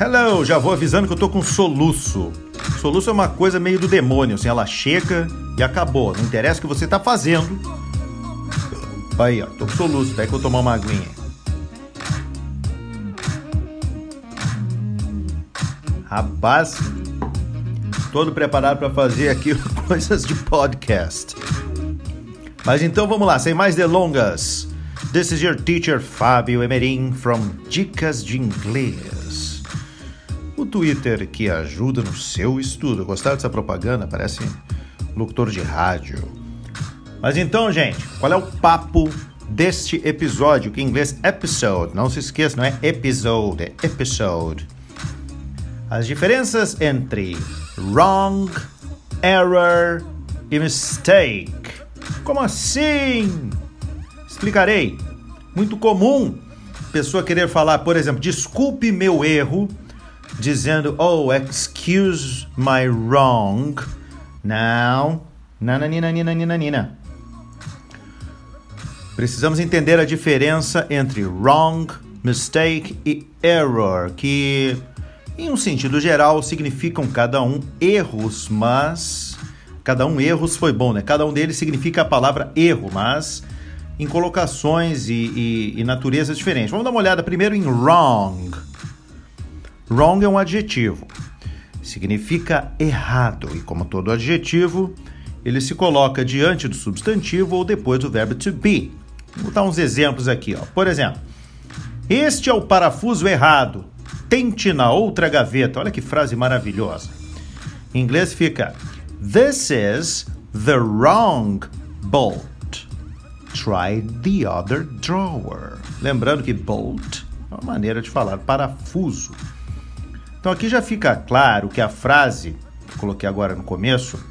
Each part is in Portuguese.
Olha, já vou avisando que eu tô com soluço. Soluço é uma coisa meio do demônio, assim, ela chega e acabou. Não interessa o que você tá fazendo. Aí, ó, tô com soluço, até que eu tomar uma aguinha. Rapaz, todo preparado para fazer aqui coisas de podcast. Mas então vamos lá, sem mais delongas. This is your teacher Fábio Emerim from Dicas de Inglês. O Twitter que ajuda no seu estudo. Gostaram dessa propaganda? Parece locutor de rádio. Mas então, gente, qual é o papo deste episódio? Que em inglês episode, não se esqueça, não é episode, é episode. As diferenças entre wrong, error e mistake. Como assim? Explicarei. Muito comum pessoa querer falar, por exemplo, desculpe meu erro, dizendo, oh, excuse my wrong. Não. Nananina, nina, nina, nina. Precisamos entender a diferença entre wrong, mistake e error, que em um sentido geral significam cada um erros, mas cada um erros foi bom, né? Cada um deles significa a palavra erro, mas em colocações e, e, e naturezas diferentes. Vamos dar uma olhada primeiro em wrong. Wrong é um adjetivo. Significa errado e, como todo adjetivo, ele se coloca diante do substantivo ou depois do verbo to be. Vou dar uns exemplos aqui. Ó. Por exemplo, este é o parafuso errado. Tente na outra gaveta. Olha que frase maravilhosa. Em inglês fica This is the wrong bolt. Try the other drawer. Lembrando que bolt é uma maneira de falar parafuso. Então aqui já fica claro que a frase que coloquei agora no começo,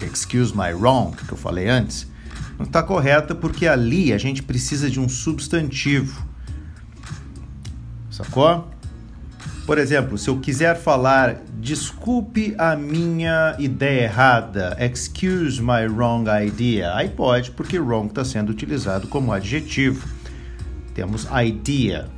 excuse my wrong, que eu falei antes, não está correta porque ali a gente precisa de um substantivo. Sacou? Por exemplo, se eu quiser falar desculpe a minha ideia errada, excuse my wrong idea, aí pode, porque wrong está sendo utilizado como adjetivo. Temos idea.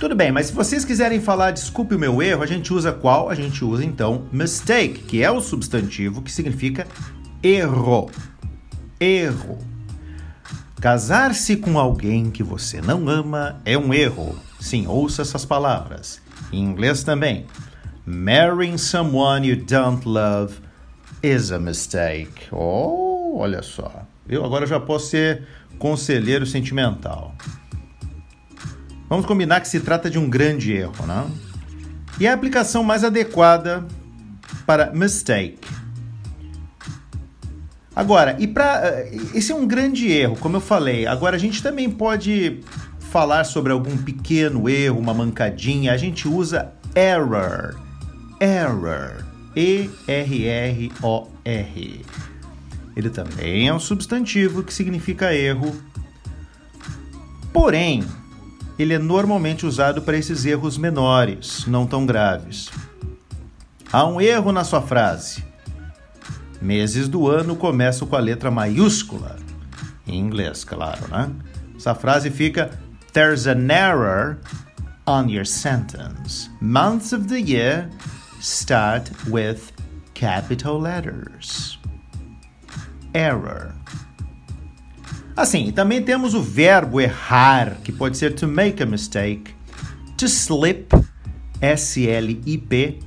Tudo bem, mas se vocês quiserem falar desculpe o meu erro, a gente usa qual? A gente usa então mistake, que é o substantivo que significa erro. Erro. Casar-se com alguém que você não ama é um erro. Sim, ouça essas palavras. Em inglês também. Marrying someone you don't love is a mistake. Oh, olha só. Eu agora já posso ser conselheiro sentimental. Vamos combinar que se trata de um grande erro, né? E a aplicação mais adequada para mistake. Agora, e para eh, esse é um grande erro, como eu falei. Agora a gente também pode falar sobre algum pequeno erro, uma mancadinha, a gente usa error. Error. E-R-R-O-R. Ele também é um substantivo que significa erro. Porém, ele é normalmente usado para esses erros menores, não tão graves. Há um erro na sua frase. Meses do ano começam com a letra maiúscula. Em inglês, claro, né? Essa frase fica There's an error on your sentence. Months of the year start with capital letters. Error. Assim, também temos o verbo errar, que pode ser to make a mistake, to slip, S-L-I-P,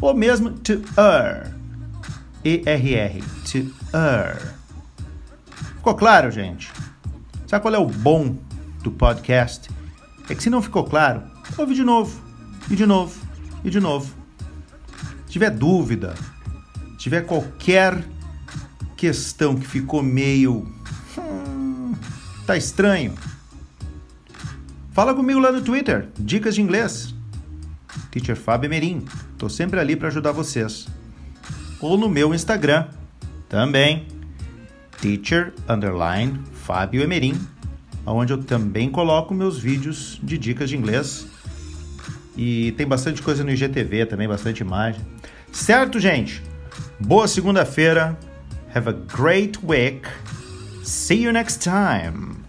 ou mesmo to err, E-R-R, to err. Ficou claro, gente? Sabe qual é o bom do podcast é que se não ficou claro, ouve de novo, e de novo, e de novo. Se tiver dúvida, tiver qualquer questão que ficou meio. Tá estranho. Fala comigo lá no Twitter, dicas de inglês. Teacher Fábio Emerim. Tô sempre ali para ajudar vocês. Ou no meu Instagram, também. Teacher underline Fábio Emerim onde eu também coloco meus vídeos de dicas de inglês. E tem bastante coisa no IGTV também, bastante imagem. Certo, gente? Boa segunda-feira. Have a great week. See you next time.